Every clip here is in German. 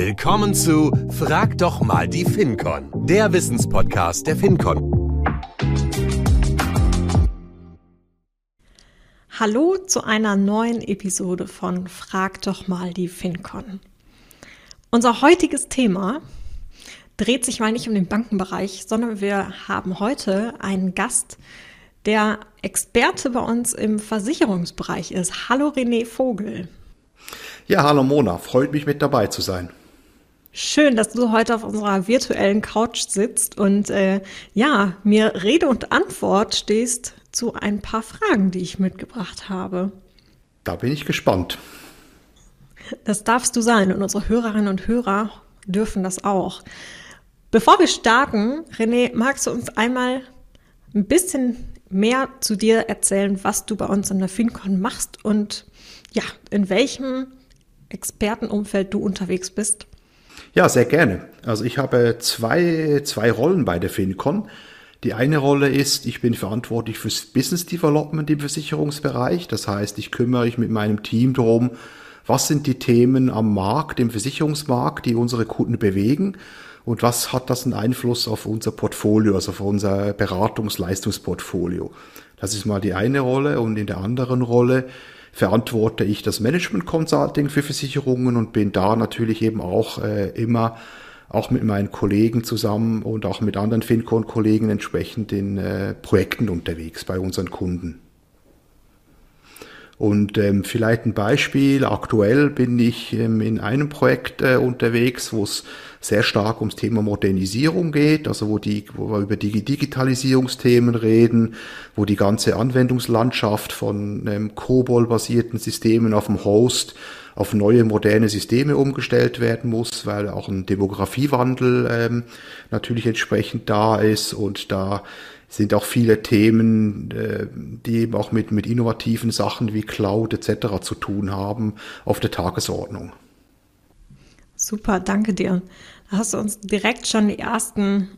Willkommen zu Frag doch mal die FinCon, der Wissenspodcast der FinCon. Hallo zu einer neuen Episode von Frag doch mal die FinCon. Unser heutiges Thema dreht sich mal nicht um den Bankenbereich, sondern wir haben heute einen Gast, der Experte bei uns im Versicherungsbereich ist. Hallo René Vogel. Ja, hallo Mona, freut mich mit dabei zu sein. Schön, dass du heute auf unserer virtuellen Couch sitzt und äh, ja, mir Rede und Antwort stehst zu ein paar Fragen, die ich mitgebracht habe. Da bin ich gespannt. Das darfst du sein und unsere Hörerinnen und Hörer dürfen das auch. Bevor wir starten, René, magst du uns einmal ein bisschen mehr zu dir erzählen, was du bei uns in der FinCon machst und ja, in welchem Expertenumfeld du unterwegs bist? Ja, sehr gerne. Also ich habe zwei, zwei Rollen bei der FinCon. Die eine Rolle ist, ich bin verantwortlich fürs Business Development im Versicherungsbereich. Das heißt, ich kümmere mich mit meinem Team darum, was sind die Themen am Markt, im Versicherungsmarkt, die unsere Kunden bewegen und was hat das einen Einfluss auf unser Portfolio, also auf unser Beratungsleistungsportfolio. Das ist mal die eine Rolle und in der anderen Rolle verantworte ich das Management Consulting für Versicherungen und bin da natürlich eben auch äh, immer auch mit meinen Kollegen zusammen und auch mit anderen FinCon-Kollegen entsprechend in äh, Projekten unterwegs bei unseren Kunden. Und ähm, vielleicht ein Beispiel, aktuell bin ich ähm, in einem Projekt äh, unterwegs, wo es sehr stark ums Thema Modernisierung geht, also wo, die, wo wir über die Digitalisierungsthemen reden, wo die ganze Anwendungslandschaft von ähm, COBOL-basierten Systemen auf dem Host auf neue moderne Systeme umgestellt werden muss, weil auch ein Demografiewandel ähm, natürlich entsprechend da ist. Und da sind auch viele Themen, äh, die eben auch mit, mit innovativen Sachen wie Cloud etc. zu tun haben, auf der Tagesordnung. Super, danke dir. Da hast du uns direkt schon die ersten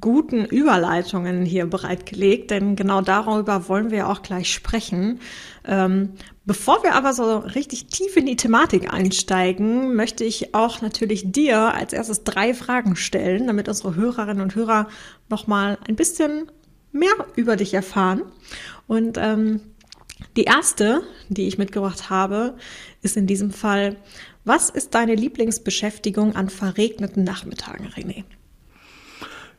guten Überleitungen hier bereitgelegt, denn genau darüber wollen wir auch gleich sprechen. Ähm, bevor wir aber so richtig tief in die Thematik einsteigen, möchte ich auch natürlich dir als erstes drei Fragen stellen, damit unsere Hörerinnen und Hörer nochmal ein bisschen mehr über dich erfahren. Und ähm, die erste, die ich mitgebracht habe, ist in diesem Fall, was ist deine Lieblingsbeschäftigung an verregneten Nachmittagen, René?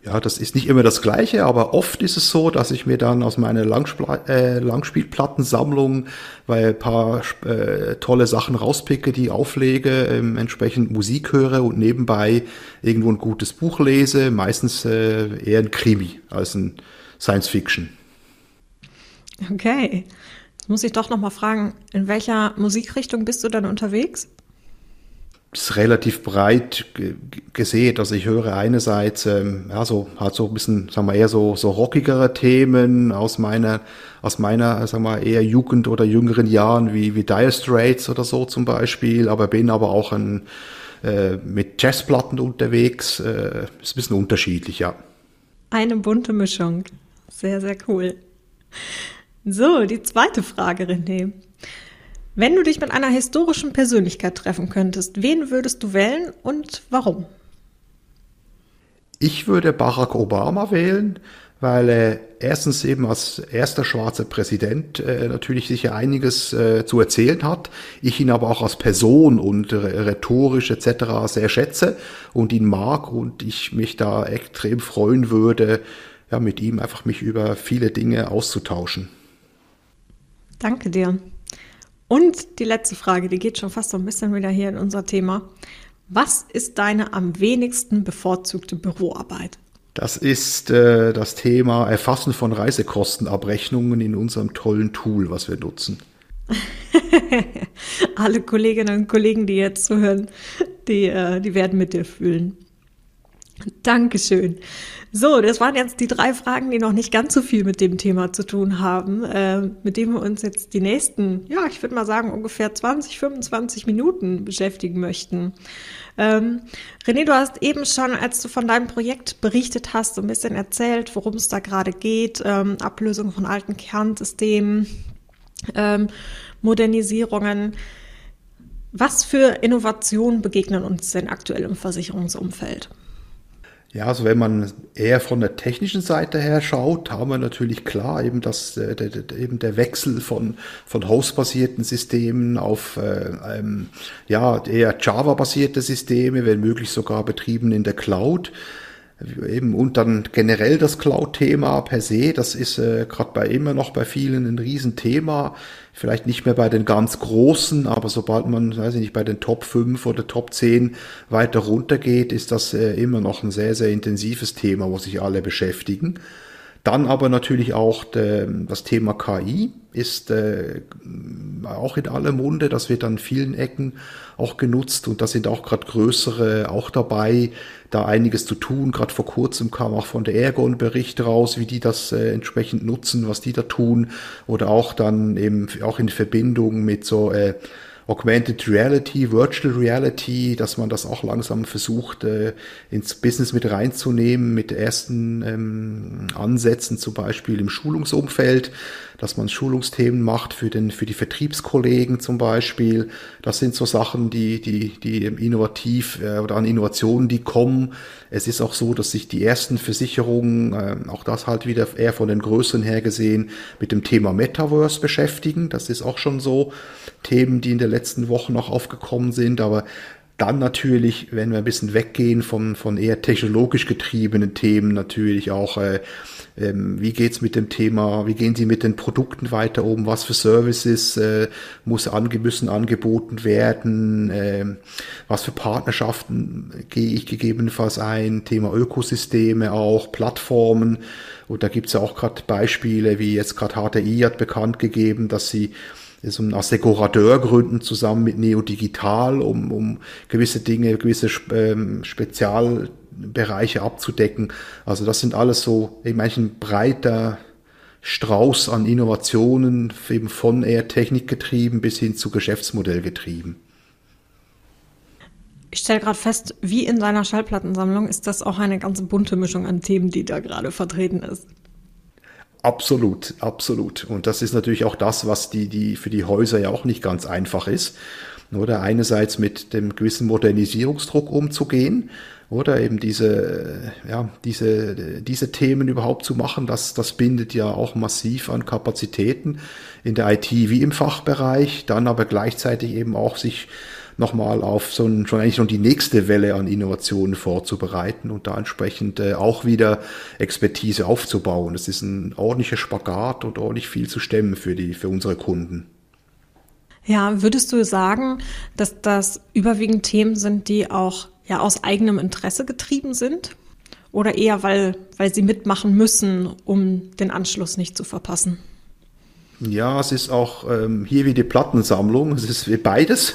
Ja, das ist nicht immer das Gleiche, aber oft ist es so, dass ich mir dann aus meiner Langspla äh, Langspielplattensammlung weil ein paar äh, tolle Sachen rauspicke, die auflege, ähm, entsprechend Musik höre und nebenbei irgendwo ein gutes Buch lese, meistens äh, eher ein Krimi als ein Science Fiction. Okay. Jetzt muss ich doch noch mal fragen, in welcher Musikrichtung bist du dann unterwegs? ist relativ breit gesehen. Also ich höre einerseits ähm, ja so halt so ein bisschen, sagen wir eher so so rockigere Themen aus meiner aus meiner, sagen wir eher Jugend oder jüngeren Jahren wie wie Dire Straits oder so zum Beispiel. Aber bin aber auch ein, äh, mit Jazzplatten unterwegs. Äh, ist ein bisschen unterschiedlich, ja. Eine bunte Mischung. Sehr, sehr cool. So, die zweite Frage, René. Wenn du dich mit einer historischen Persönlichkeit treffen könntest, wen würdest du wählen und warum? Ich würde Barack Obama wählen, weil er erstens eben als erster schwarzer Präsident äh, natürlich sicher einiges äh, zu erzählen hat. Ich ihn aber auch als Person und rhetorisch etc. sehr schätze und ihn mag und ich mich da extrem freuen würde, ja, mit ihm einfach mich über viele Dinge auszutauschen. Danke dir. Und die letzte Frage, die geht schon fast so ein bisschen wieder hier in unser Thema. Was ist deine am wenigsten bevorzugte Büroarbeit? Das ist äh, das Thema Erfassen von Reisekostenabrechnungen in unserem tollen Tool, was wir nutzen. Alle Kolleginnen und Kollegen, die jetzt zuhören, die, äh, die werden mit dir fühlen. Dankeschön. So, das waren jetzt die drei Fragen, die noch nicht ganz so viel mit dem Thema zu tun haben, äh, mit dem wir uns jetzt die nächsten, ja, ich würde mal sagen, ungefähr 20, 25 Minuten beschäftigen möchten. Ähm, René, du hast eben schon, als du von deinem Projekt berichtet hast, so ein bisschen erzählt, worum es da gerade geht, ähm, Ablösung von alten Kernsystemen, ähm, Modernisierungen. Was für Innovationen begegnen uns denn aktuell im Versicherungsumfeld? Ja, also wenn man eher von der technischen Seite her schaut, haben wir natürlich klar eben das, äh, der, der, eben der Wechsel von, von Host-basierten Systemen auf äh, ähm, ja, eher Java-basierte Systeme, wenn möglich sogar betrieben in der Cloud eben und dann generell das Cloud-Thema per se, das ist äh, gerade bei immer noch bei vielen ein Riesenthema. Vielleicht nicht mehr bei den ganz großen, aber sobald man, weiß ich nicht, bei den Top 5 oder Top 10 weiter runtergeht, ist das äh, immer noch ein sehr, sehr intensives Thema, wo sich alle beschäftigen. Dann aber natürlich auch das Thema KI ist äh, auch in aller Munde, das wird an vielen Ecken auch genutzt und da sind auch gerade größere auch dabei, da einiges zu tun. Gerade vor kurzem kam auch von der Ergon Bericht raus, wie die das äh, entsprechend nutzen, was die da tun oder auch dann eben auch in Verbindung mit so äh, Augmented Reality, Virtual Reality, dass man das auch langsam versucht äh, ins Business mit reinzunehmen, mit ersten ähm, Ansätzen zum Beispiel im Schulungsumfeld, dass man Schulungsthemen macht für den für die Vertriebskollegen zum Beispiel. Das sind so Sachen, die die die innovativ äh, oder an Innovationen, die kommen. Es ist auch so, dass sich die ersten Versicherungen, äh, auch das halt wieder eher von den Größen her gesehen, mit dem Thema Metaverse beschäftigen. Das ist auch schon so Themen, die in der letzten Woche noch aufgekommen sind, aber dann natürlich, wenn wir ein bisschen weggehen von, von eher technologisch getriebenen Themen, natürlich auch, äh, ähm, wie geht's mit dem Thema, wie gehen Sie mit den Produkten weiter um, was für Services äh, muss ange müssen angeboten werden, äh, was für Partnerschaften gehe ich gegebenenfalls ein, Thema Ökosysteme auch, Plattformen. Und da gibt's ja auch gerade Beispiele, wie jetzt gerade HTI hat bekannt gegeben, dass sie so ein Assegurateur gründen zusammen mit Neo Digital, um, um gewisse Dinge, gewisse ähm, Spezialbereiche abzudecken. Also das sind alles so eben eigentlich ein breiter Strauß an Innovationen, eben von eher technikgetrieben bis hin zu Geschäftsmodell getrieben. Ich stelle gerade fest, wie in seiner Schallplattensammlung ist das auch eine ganz bunte Mischung an Themen, die da gerade vertreten ist. Absolut, absolut. Und das ist natürlich auch das, was die, die für die Häuser ja auch nicht ganz einfach ist. Oder einerseits mit dem gewissen Modernisierungsdruck umzugehen, oder eben diese, ja, diese, diese Themen überhaupt zu machen, das, das bindet ja auch massiv an Kapazitäten in der IT wie im Fachbereich, dann aber gleichzeitig eben auch sich nochmal auf so ein, schon eigentlich schon die nächste Welle an Innovationen vorzubereiten und da entsprechend äh, auch wieder Expertise aufzubauen. Das ist ein ordentlicher Spagat und ordentlich viel zu stemmen für die, für unsere Kunden. Ja, würdest du sagen, dass das überwiegend Themen sind, die auch ja aus eigenem Interesse getrieben sind? Oder eher, weil, weil sie mitmachen müssen, um den Anschluss nicht zu verpassen? Ja, es ist auch ähm, hier wie die Plattensammlung, es ist wie beides.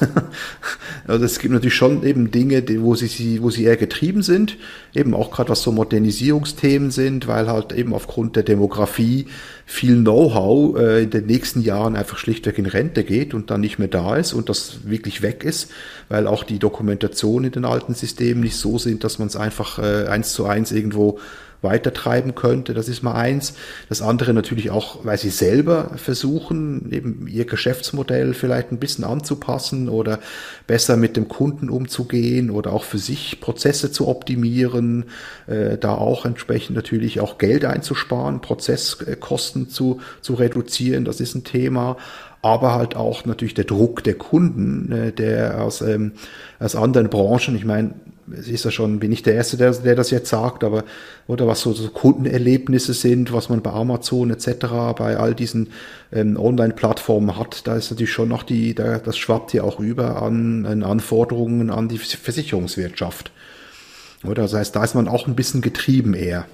also es gibt natürlich schon eben Dinge, die, wo sie, wo sie eher getrieben sind, eben auch gerade was so Modernisierungsthemen sind, weil halt eben aufgrund der Demografie viel Know-how äh, in den nächsten Jahren einfach schlichtweg in Rente geht und dann nicht mehr da ist und das wirklich weg ist, weil auch die Dokumentation in den alten Systemen nicht so sind, dass man es einfach äh, eins zu eins irgendwo weitertreiben könnte. Das ist mal eins. Das andere natürlich auch, weil sie selber versuchen, eben ihr Geschäftsmodell vielleicht ein bisschen anzupassen oder besser mit dem Kunden umzugehen oder auch für sich Prozesse zu optimieren, äh, da auch entsprechend natürlich auch Geld einzusparen, Prozesskosten zu, zu reduzieren. Das ist ein Thema aber halt auch natürlich der Druck der Kunden, äh, der aus, ähm, aus anderen Branchen, ich meine, es ist ja schon, bin ich der Erste, der, der das jetzt sagt, aber oder was so, so Kundenerlebnisse sind, was man bei Amazon etc., bei all diesen ähm, Online-Plattformen hat, da ist natürlich schon noch die, da, das schwappt ja auch über an, an Anforderungen an die Versicherungswirtschaft. Oder das heißt, da ist man auch ein bisschen getrieben eher.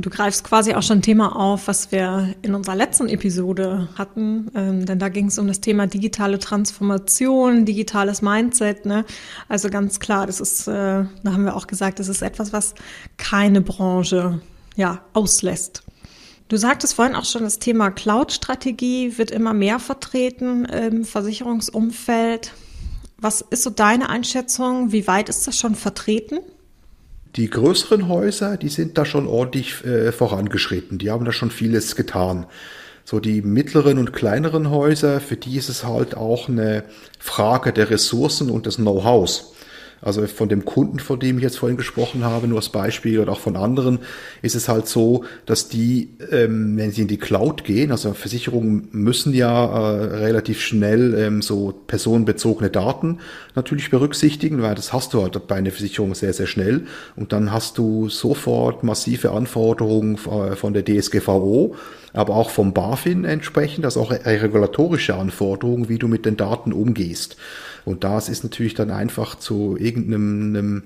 Du greifst quasi auch schon ein Thema auf, was wir in unserer letzten Episode hatten, ähm, denn da ging es um das Thema digitale Transformation, digitales Mindset. Ne? Also ganz klar, das ist, äh, da haben wir auch gesagt, das ist etwas, was keine Branche ja auslässt. Du sagtest vorhin auch schon, das Thema Cloud-Strategie wird immer mehr vertreten im Versicherungsumfeld. Was ist so deine Einschätzung? Wie weit ist das schon vertreten? Die größeren Häuser, die sind da schon ordentlich äh, vorangeschritten. Die haben da schon vieles getan. So die mittleren und kleineren Häuser, für die ist es halt auch eine Frage der Ressourcen und des Know-hows. Also von dem Kunden, von dem ich jetzt vorhin gesprochen habe, nur als Beispiel oder auch von anderen, ist es halt so, dass die, ähm, wenn sie in die Cloud gehen, also Versicherungen müssen ja äh, relativ schnell ähm, so personenbezogene Daten natürlich berücksichtigen, weil das hast du halt bei einer Versicherung sehr, sehr schnell. Und dann hast du sofort massive Anforderungen äh, von der DSGVO aber auch vom BaFin entsprechend, also auch regulatorische Anforderungen, wie du mit den Daten umgehst. Und das ist natürlich dann einfach zu irgendeinem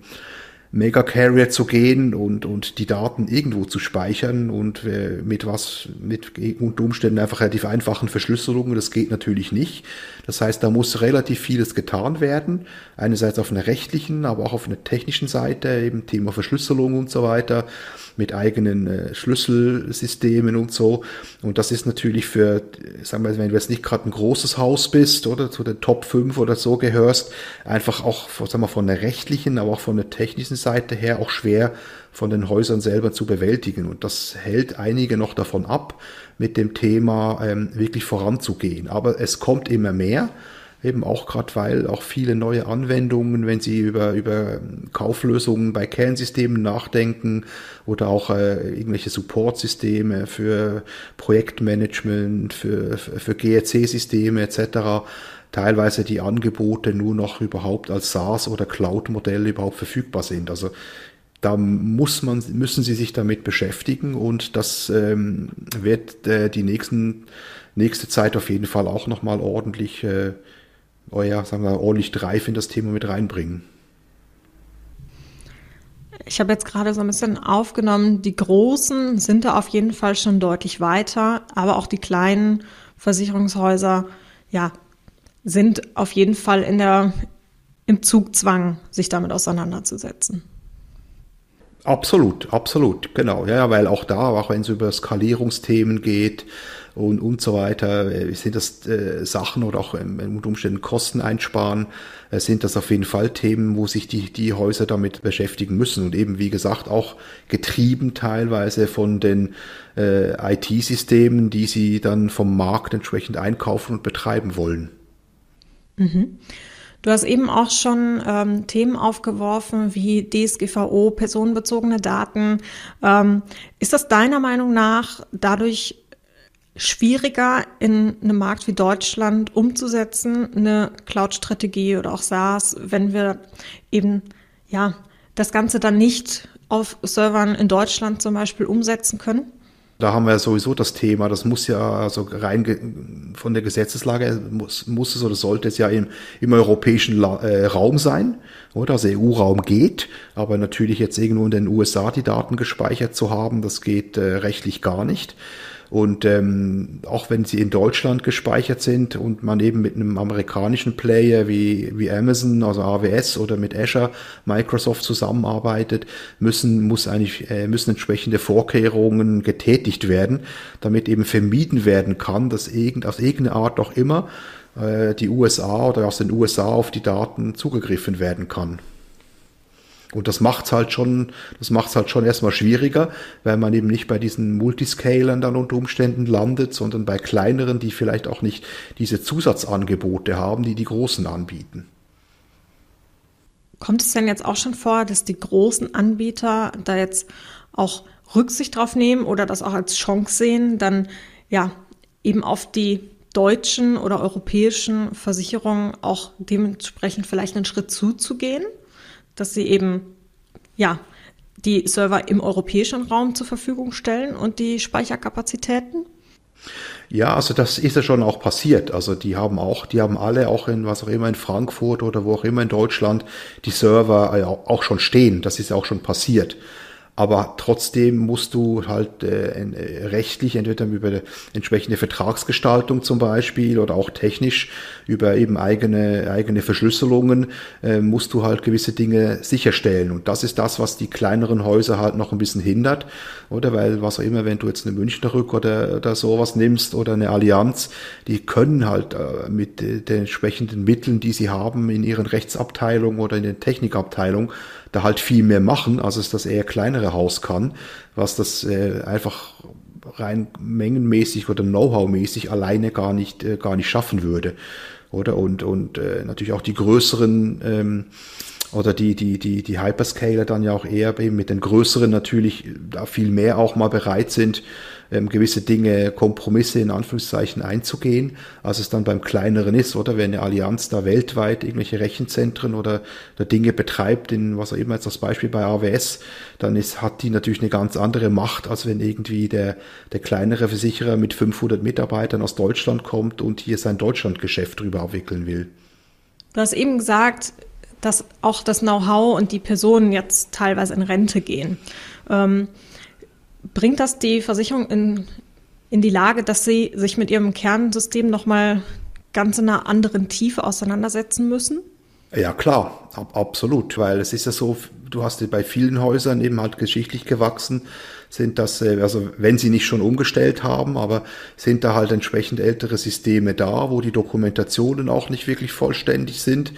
Mega-Carrier zu gehen und, und die Daten irgendwo zu speichern und äh, mit was, mit unter Umständen einfach relativ einfachen Verschlüsselungen, das geht natürlich nicht. Das heißt, da muss relativ vieles getan werden. Einerseits auf einer rechtlichen, aber auch auf einer technischen Seite, eben Thema Verschlüsselung und so weiter mit eigenen äh, Schlüsselsystemen und so. Und das ist natürlich für, sagen wir, wenn du jetzt nicht gerade ein großes Haus bist oder zu den Top 5 oder so gehörst, einfach auch sagen wir, von der rechtlichen, aber auch von der technischen Seite her auch schwer von den Häusern selber zu bewältigen. Und das hält einige noch davon ab, mit dem Thema ähm, wirklich voranzugehen. Aber es kommt immer mehr. Eben auch gerade, weil auch viele neue Anwendungen, wenn Sie über, über Kauflösungen bei Kernsystemen nachdenken oder auch äh, irgendwelche Supportsysteme für Projektmanagement, für, für GRC-Systeme etc., teilweise die Angebote nur noch überhaupt als SaaS- oder Cloud-Modell überhaupt verfügbar sind. Also da muss man, müssen Sie sich damit beschäftigen und das ähm, wird äh, die nächsten, nächste Zeit auf jeden Fall auch nochmal ordentlich äh, euer, sagen wir, ordentlich Drive in das Thema mit reinbringen. Ich habe jetzt gerade so ein bisschen aufgenommen, die Großen sind da auf jeden Fall schon deutlich weiter, aber auch die kleinen Versicherungshäuser, ja, sind auf jeden Fall in der, im Zugzwang, sich damit auseinanderzusetzen. Absolut, absolut, genau. Ja, weil auch da, auch wenn es über Skalierungsthemen geht, und, und so weiter. Äh, sind das äh, Sachen oder auch ähm, unter Umständen Kosten einsparen? Äh, sind das auf jeden Fall Themen, wo sich die, die Häuser damit beschäftigen müssen und eben, wie gesagt, auch getrieben teilweise von den äh, IT-Systemen, die sie dann vom Markt entsprechend einkaufen und betreiben wollen. Mhm. Du hast eben auch schon ähm, Themen aufgeworfen wie DSGVO, personenbezogene Daten. Ähm, ist das deiner Meinung nach dadurch schwieriger in einem Markt wie Deutschland umzusetzen, eine Cloud-Strategie oder auch SaaS, wenn wir eben ja das Ganze dann nicht auf Servern in Deutschland zum Beispiel umsetzen können? Da haben wir sowieso das Thema, das muss ja also rein von der Gesetzeslage muss, muss es oder sollte es ja im, im europäischen La äh, Raum sein, oder? Also EU-Raum geht, aber natürlich jetzt irgendwo in den USA die Daten gespeichert zu haben, das geht äh, rechtlich gar nicht. Und ähm, auch wenn sie in Deutschland gespeichert sind und man eben mit einem amerikanischen Player wie, wie Amazon, also AWS oder mit Azure, Microsoft zusammenarbeitet, müssen, muss eigentlich, äh, müssen entsprechende Vorkehrungen getätigt werden, damit eben vermieden werden kann, dass irgend, aus irgendeiner Art auch immer äh, die USA oder aus den USA auf die Daten zugegriffen werden kann. Und das macht's halt schon, das macht's halt schon erstmal schwieriger, weil man eben nicht bei diesen Multiscalern dann unter Umständen landet, sondern bei kleineren, die vielleicht auch nicht diese Zusatzangebote haben, die die großen anbieten. Kommt es denn jetzt auch schon vor, dass die großen Anbieter da jetzt auch Rücksicht drauf nehmen oder das auch als Chance sehen, dann ja eben auf die deutschen oder europäischen Versicherungen auch dementsprechend vielleicht einen Schritt zuzugehen? Dass sie eben, ja, die Server im europäischen Raum zur Verfügung stellen und die Speicherkapazitäten? Ja, also das ist ja schon auch passiert. Also die haben auch, die haben alle auch in was auch immer in Frankfurt oder wo auch immer in Deutschland die Server auch schon stehen. Das ist ja auch schon passiert aber trotzdem musst du halt äh, äh, rechtlich entweder über entsprechende Vertragsgestaltung zum Beispiel oder auch technisch über eben eigene eigene Verschlüsselungen äh, musst du halt gewisse Dinge sicherstellen. Und das ist das, was die kleineren Häuser halt noch ein bisschen hindert, oder? Weil was auch immer, wenn du jetzt eine Münchner Rück oder oder sowas nimmst oder eine Allianz, die können halt äh, mit äh, den entsprechenden Mitteln, die sie haben in ihren Rechtsabteilungen oder in den Technikabteilungen da halt viel mehr machen, als es das eher kleinere Haus kann, was das äh, einfach rein mengenmäßig oder Know-how-mäßig alleine gar nicht, äh, gar nicht schaffen würde. Oder? Und, und äh, natürlich auch die größeren ähm, oder die, die, die, die Hyperscaler dann ja auch eher eben mit den größeren natürlich da viel mehr auch mal bereit sind, ähm, gewisse Dinge, Kompromisse in Anführungszeichen einzugehen, als es dann beim kleineren ist, oder wenn eine Allianz da weltweit irgendwelche Rechenzentren oder, oder Dinge betreibt, in was auch immer jetzt das Beispiel bei AWS, dann ist, hat die natürlich eine ganz andere Macht, als wenn irgendwie der, der kleinere Versicherer mit 500 Mitarbeitern aus Deutschland kommt und hier sein Deutschlandgeschäft drüber abwickeln will. Du hast eben gesagt, dass auch das Know-how und die Personen jetzt teilweise in Rente gehen. Ähm, bringt das die Versicherung in, in die Lage, dass sie sich mit ihrem Kernsystem nochmal ganz in einer anderen Tiefe auseinandersetzen müssen? Ja, klar, ab, absolut, weil es ist ja so, du hast bei vielen Häusern eben halt geschichtlich gewachsen, sind das, äh, also wenn sie nicht schon umgestellt haben, aber sind da halt entsprechend ältere Systeme da, wo die Dokumentationen auch nicht wirklich vollständig sind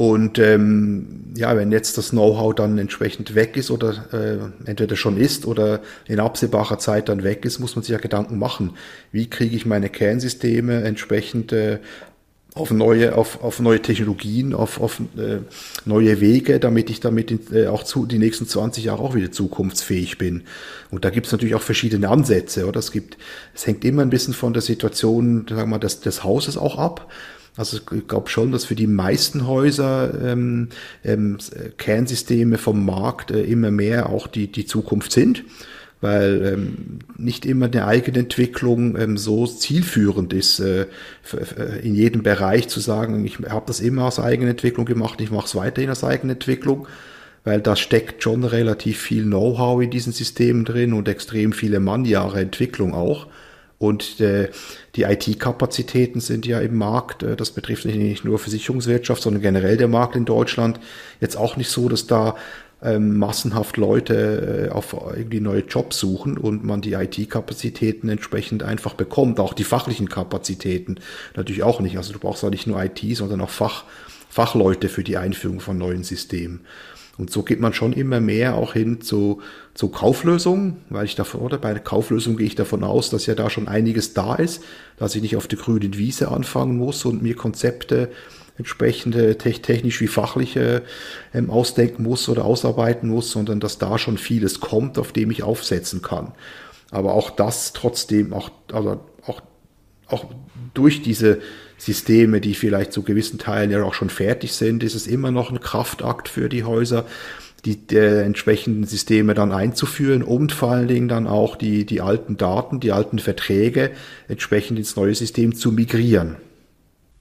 und ähm, ja, wenn jetzt das Know-how dann entsprechend weg ist oder äh, entweder schon ist oder in absehbarer Zeit dann weg ist, muss man sich ja Gedanken machen. Wie kriege ich meine Kernsysteme entsprechend äh, auf neue, auf, auf neue Technologien, auf, auf äh, neue Wege, damit ich damit in, äh, auch zu, die nächsten 20 Jahre auch wieder zukunftsfähig bin. Und da gibt es natürlich auch verschiedene Ansätze, oder? Es gibt, es hängt immer ein bisschen von der Situation, sagen wir mal, des, des Hauses auch ab. Also ich glaube schon, dass für die meisten Häuser ähm, ähm, Kernsysteme vom Markt äh, immer mehr auch die, die Zukunft sind, weil ähm, nicht immer eine Eigenentwicklung ähm, so zielführend ist, äh, in jedem Bereich zu sagen, ich habe das immer aus Eigenentwicklung gemacht, ich mache es weiterhin aus Eigenentwicklung weil da steckt schon relativ viel Know-how in diesen Systemen drin und extrem viele Mannjahre Entwicklung auch. Und äh, die IT-Kapazitäten sind ja im Markt, äh, das betrifft nicht nur Versicherungswirtschaft, sondern generell der Markt in Deutschland, jetzt auch nicht so, dass da ähm, massenhaft Leute äh, auf irgendwie neue Jobs suchen und man die IT-Kapazitäten entsprechend einfach bekommt, auch die fachlichen Kapazitäten natürlich auch nicht. Also du brauchst ja nicht nur IT, sondern auch Fach, Fachleute für die Einführung von neuen Systemen. Und so geht man schon immer mehr auch hin zu, zu Kauflösungen, weil ich davon, oder bei der Kauflösung gehe ich davon aus, dass ja da schon einiges da ist, dass ich nicht auf der grünen Wiese anfangen muss und mir Konzepte entsprechende technisch wie fachliche ähm, ausdenken muss oder ausarbeiten muss, sondern dass da schon vieles kommt, auf dem ich aufsetzen kann. Aber auch das trotzdem, auch, also auch, durch diese Systeme, die vielleicht zu gewissen Teilen ja auch schon fertig sind, ist es immer noch ein Kraftakt für die Häuser, die äh, entsprechenden Systeme dann einzuführen und vor allen Dingen dann auch die, die alten Daten, die alten Verträge entsprechend ins neue System zu migrieren.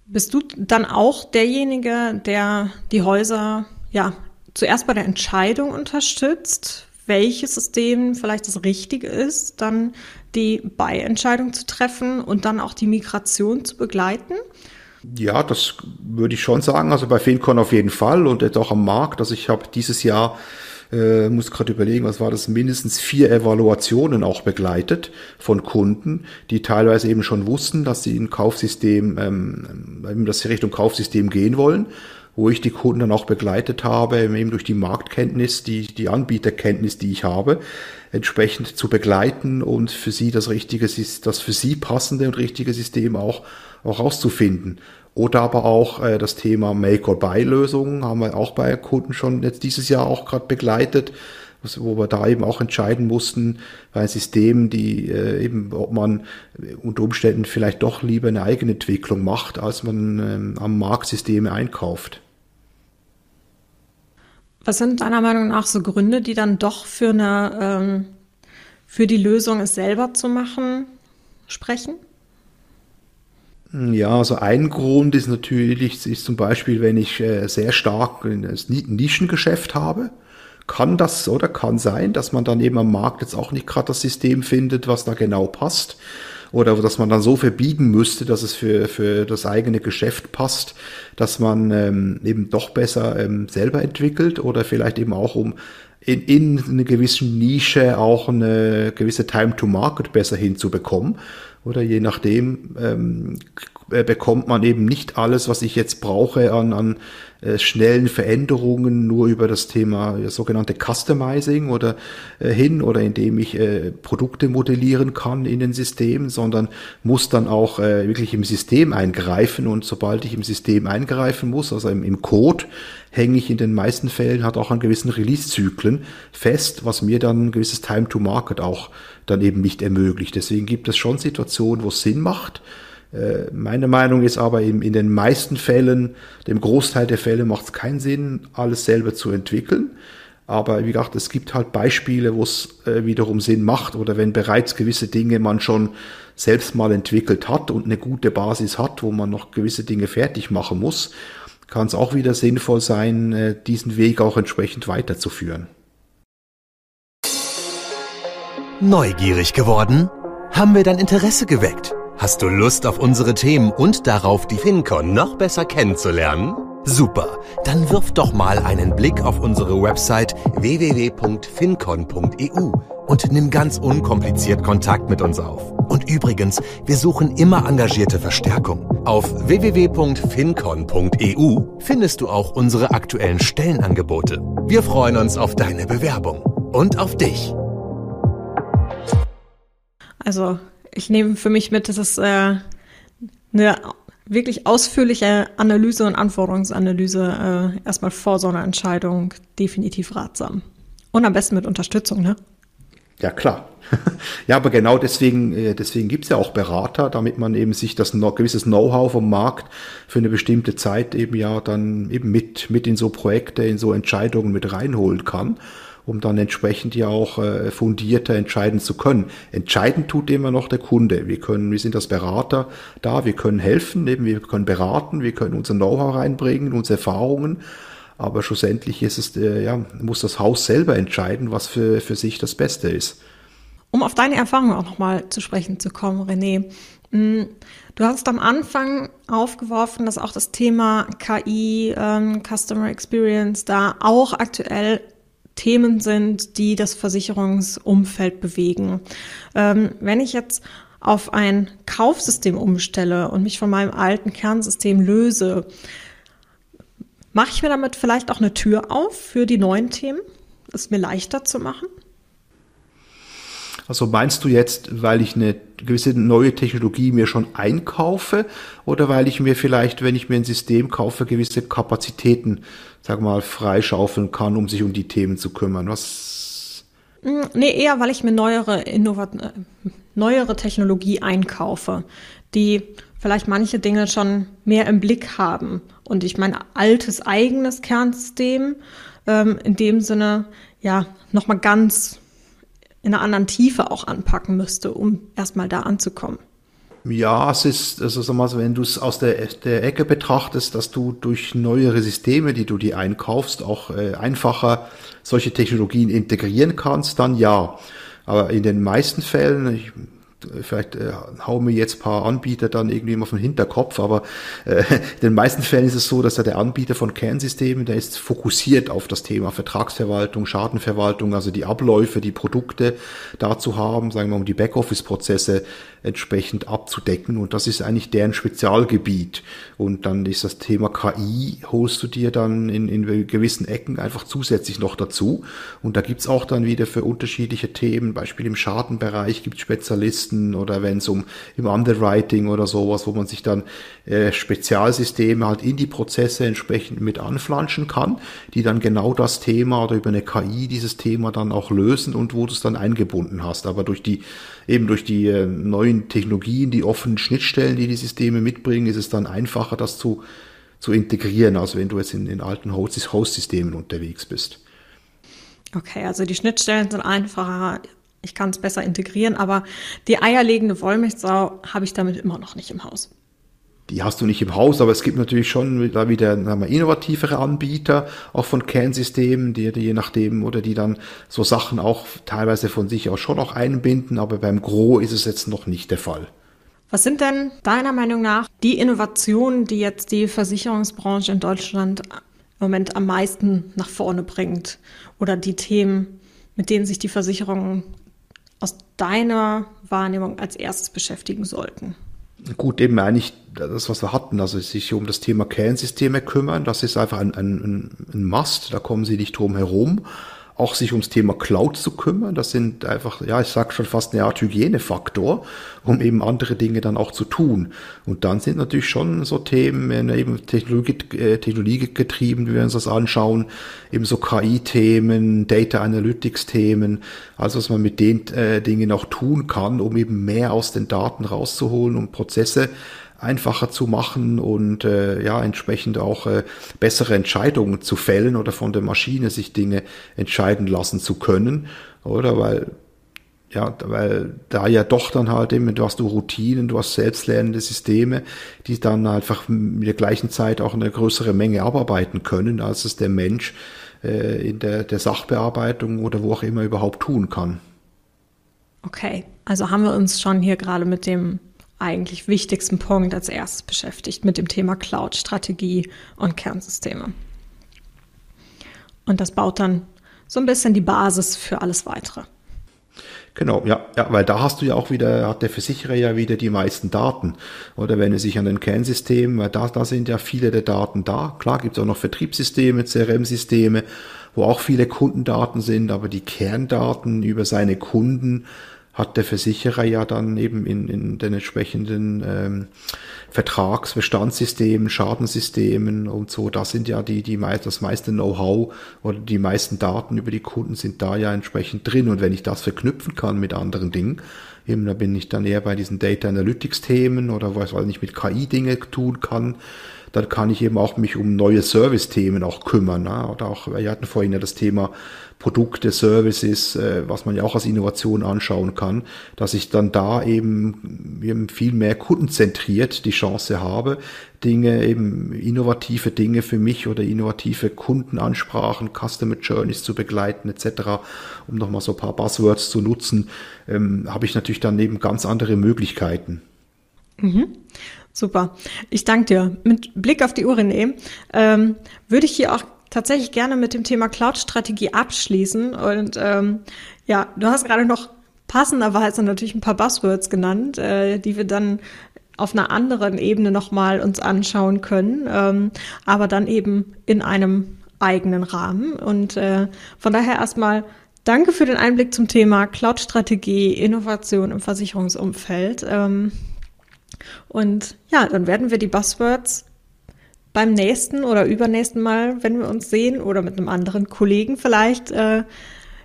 Bist du dann auch derjenige, der die Häuser ja zuerst bei der Entscheidung unterstützt, welches System vielleicht das Richtige ist, dann die Beientscheidung zu treffen und dann auch die Migration zu begleiten? Ja, das würde ich schon sagen. Also bei FinCon auf jeden Fall und jetzt auch am Markt. Also ich habe dieses Jahr äh, muss gerade überlegen, was war das, mindestens vier Evaluationen auch begleitet von Kunden, die teilweise eben schon wussten, dass sie ein Kaufsystem, ähm, dass sie Richtung Kaufsystem gehen wollen wo ich die Kunden dann auch begleitet habe, eben durch die Marktkenntnis, die, die Anbieterkenntnis, die ich habe, entsprechend zu begleiten und für sie das richtige, das für sie passende und richtige System auch, auch rauszufinden. Oder aber auch äh, das Thema Make-or-Buy-Lösungen haben wir auch bei Kunden schon jetzt dieses Jahr auch gerade begleitet, wo wir da eben auch entscheiden mussten bei Systemen, die äh, eben, ob man unter Umständen vielleicht doch lieber eine eigene Entwicklung macht, als man ähm, am Markt Systeme einkauft. Was sind deiner Meinung nach so Gründe, die dann doch für eine, ähm, für die Lösung es selber zu machen, sprechen? Ja, also ein Grund ist natürlich, ist zum Beispiel, wenn ich äh, sehr stark ein Nischengeschäft habe, kann das oder kann sein, dass man dann eben am Markt jetzt auch nicht gerade das System findet, was da genau passt oder dass man dann so verbiegen müsste, dass es für, für das eigene Geschäft passt, dass man ähm, eben doch besser ähm, selber entwickelt oder vielleicht eben auch um in, in eine gewisse Nische auch eine gewisse Time to Market besser hinzubekommen. Oder je nachdem ähm, bekommt man eben nicht alles, was ich jetzt brauche an, an äh, schnellen Veränderungen nur über das Thema ja, sogenannte Customizing oder äh, hin oder indem ich äh, Produkte modellieren kann in den Systemen, sondern muss dann auch äh, wirklich im System eingreifen und sobald ich im System eingreifen muss, also im, im Code, hänge ich in den meisten Fällen halt auch an gewissen Release-Zyklen fest, was mir dann ein gewisses Time to Market auch dann eben nicht ermöglicht. Deswegen gibt es schon Situationen, wo es Sinn macht. Äh, meine Meinung ist aber eben in den meisten Fällen, dem Großteil der Fälle macht es keinen Sinn, alles selber zu entwickeln. Aber wie gesagt, es gibt halt Beispiele, wo es äh, wiederum Sinn macht oder wenn bereits gewisse Dinge man schon selbst mal entwickelt hat und eine gute Basis hat, wo man noch gewisse Dinge fertig machen muss, kann es auch wieder sinnvoll sein, äh, diesen Weg auch entsprechend weiterzuführen. Neugierig geworden? Haben wir dein Interesse geweckt? Hast du Lust auf unsere Themen und darauf, die FinCon noch besser kennenzulernen? Super, dann wirf doch mal einen Blick auf unsere Website www.fincon.eu und nimm ganz unkompliziert Kontakt mit uns auf. Und übrigens, wir suchen immer engagierte Verstärkung. Auf www.fincon.eu findest du auch unsere aktuellen Stellenangebote. Wir freuen uns auf deine Bewerbung und auf dich. Also ich nehme für mich mit, dass es äh, eine wirklich ausführliche Analyse und Anforderungsanalyse äh, erstmal vor so einer Entscheidung definitiv ratsam. Und am besten mit Unterstützung, ne? Ja, klar. ja, aber genau deswegen, äh, deswegen gibt's ja auch Berater, damit man eben sich das gewisses Know-how vom Markt für eine bestimmte Zeit eben ja dann eben mit, mit in so Projekte, in so Entscheidungen mit reinholen kann um dann entsprechend ja auch äh, fundierter entscheiden zu können. Entscheiden tut immer noch der Kunde. Wir können, wir sind als Berater da, wir können helfen, eben wir können beraten, wir können unser Know-how reinbringen, unsere Erfahrungen. Aber schlussendlich ist es, äh, ja, muss das Haus selber entscheiden, was für, für sich das Beste ist. Um auf deine Erfahrungen auch nochmal zu sprechen zu kommen, René. Mm, du hast am Anfang aufgeworfen, dass auch das Thema KI, ähm, Customer Experience da auch aktuell Themen sind, die das Versicherungsumfeld bewegen. Ähm, wenn ich jetzt auf ein Kaufsystem umstelle und mich von meinem alten Kernsystem löse, mache ich mir damit vielleicht auch eine Tür auf für die neuen Themen, es mir leichter zu machen? Also meinst du jetzt, weil ich eine gewisse neue Technologie mir schon einkaufe oder weil ich mir vielleicht, wenn ich mir ein System kaufe, gewisse Kapazitäten, sag mal, freischaufeln kann, um sich um die Themen zu kümmern? Was? Hm, nee, eher, weil ich mir neuere, Innovat neuere Technologie einkaufe, die vielleicht manche Dinge schon mehr im Blick haben und ich mein altes eigenes Kernsystem ähm, in dem Sinne ja nochmal ganz in einer anderen Tiefe auch anpacken müsste, um erstmal da anzukommen. Ja, es ist, also sag mal, wenn du es aus der, der Ecke betrachtest, dass du durch neuere Systeme, die du dir einkaufst, auch äh, einfacher solche Technologien integrieren kannst, dann ja. Aber in den meisten Fällen, ich vielleicht äh, hauen mir jetzt paar Anbieter dann irgendwie auf den Hinterkopf, aber äh, in den meisten Fällen ist es so, dass ja der Anbieter von Kernsystemen, der ist fokussiert auf das Thema Vertragsverwaltung, Schadenverwaltung, also die Abläufe, die Produkte dazu haben, sagen wir mal, um die Backoffice-Prozesse entsprechend abzudecken. Und das ist eigentlich deren Spezialgebiet. Und dann ist das Thema KI, holst du dir dann in, in gewissen Ecken einfach zusätzlich noch dazu. Und da gibt's auch dann wieder für unterschiedliche Themen, Beispiel im Schadenbereich gibt Spezialisten, Listen oder wenn es um im Underwriting oder sowas, wo man sich dann äh, Spezialsysteme halt in die Prozesse entsprechend mit anflanschen kann, die dann genau das Thema oder über eine KI dieses Thema dann auch lösen und wo du es dann eingebunden hast. Aber durch die eben durch die äh, neuen Technologien, die offenen Schnittstellen, die die Systeme mitbringen, ist es dann einfacher, das zu zu integrieren, als wenn du jetzt in den alten Host-Systemen unterwegs bist. Okay, also die Schnittstellen sind einfacher, ich kann es besser integrieren, aber die eierlegende Wollmilchsau habe ich damit immer noch nicht im Haus. Die hast du nicht im Haus, aber es gibt natürlich schon da wieder wir, innovativere Anbieter, auch von Kernsystemen, die, die je nachdem oder die dann so Sachen auch teilweise von sich aus schon auch einbinden, aber beim Gro ist es jetzt noch nicht der Fall. Was sind denn deiner Meinung nach die Innovationen, die jetzt die Versicherungsbranche in Deutschland Moment am meisten nach vorne bringt oder die Themen, mit denen sich die Versicherungen aus deiner Wahrnehmung als erstes beschäftigen sollten? Gut, eben eigentlich das, was wir hatten, also sich um das Thema Kernsysteme kümmern, das ist einfach ein, ein, ein Must, da kommen sie nicht drum herum auch sich ums Thema Cloud zu kümmern. Das sind einfach, ja, ich sag schon fast eine Art Hygienefaktor, um eben andere Dinge dann auch zu tun. Und dann sind natürlich schon so Themen, eben Technologie, äh, Technologiegetrieben, wie wir uns das anschauen, eben so KI-Themen, Data Analytics-Themen, also was man mit den äh, Dingen auch tun kann, um eben mehr aus den Daten rauszuholen, um Prozesse einfacher zu machen und äh, ja entsprechend auch äh, bessere Entscheidungen zu fällen oder von der Maschine sich Dinge entscheiden lassen zu können, oder weil ja, weil da ja doch dann halt eben, du hast du Routinen, du hast selbstlernende Systeme, die dann einfach mit der gleichen Zeit auch eine größere Menge abarbeiten können, als es der Mensch äh, in der, der Sachbearbeitung oder wo auch immer überhaupt tun kann. Okay, also haben wir uns schon hier gerade mit dem eigentlich wichtigsten Punkt als erstes beschäftigt mit dem Thema Cloud, Strategie und Kernsysteme. Und das baut dann so ein bisschen die Basis für alles weitere. Genau, ja, ja, weil da hast du ja auch wieder, hat der Versicherer ja wieder die meisten Daten. Oder wenn er sich an den Kernsystem, weil da, da sind ja viele der Daten da. Klar gibt es auch noch Vertriebssysteme, CRM-Systeme, wo auch viele Kundendaten sind, aber die Kerndaten über seine Kunden hat der Versicherer ja dann eben in, in den entsprechenden ähm, Vertragsbestandssystemen, Schadensystemen und so, da sind ja die, die meist, das meiste Know-how oder die meisten Daten über die Kunden sind da ja entsprechend drin. Und wenn ich das verknüpfen kann mit anderen Dingen, eben da bin ich dann eher bei diesen Data Analytics Themen oder was, weil ich mit KI Dinge tun kann, dann kann ich eben auch mich um neue Service-Themen auch kümmern. Ne? Oder auch, wir hatten vorhin ja das Thema Produkte, Services, äh, was man ja auch als Innovation anschauen kann, dass ich dann da eben, eben viel mehr kundenzentriert die Chance habe, Dinge, eben innovative Dinge für mich oder innovative Kundenansprachen, Customer Journeys zu begleiten etc., um nochmal so ein paar Buzzwords zu nutzen, ähm, habe ich natürlich dann eben ganz andere Möglichkeiten. Mhm. Super. Ich danke dir. Mit Blick auf die Uhr, René, ähm, würde ich hier auch tatsächlich gerne mit dem Thema Cloud-Strategie abschließen. Und ähm, ja, du hast gerade noch passenderweise natürlich ein paar Buzzwords genannt, äh, die wir dann auf einer anderen Ebene nochmal uns anschauen können, ähm, aber dann eben in einem eigenen Rahmen. Und äh, von daher erstmal danke für den Einblick zum Thema Cloud-Strategie, Innovation im Versicherungsumfeld. Ähm, und ja, dann werden wir die Buzzwords beim nächsten oder übernächsten Mal, wenn wir uns sehen oder mit einem anderen Kollegen vielleicht äh,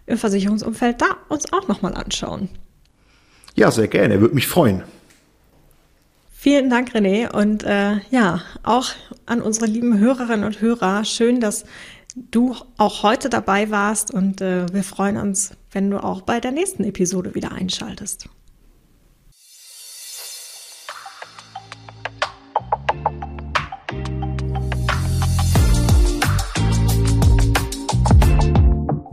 im Versicherungsumfeld da uns auch nochmal anschauen. Ja, sehr gerne, würde mich freuen. Vielen Dank, René. Und äh, ja, auch an unsere lieben Hörerinnen und Hörer. Schön, dass du auch heute dabei warst und äh, wir freuen uns, wenn du auch bei der nächsten Episode wieder einschaltest.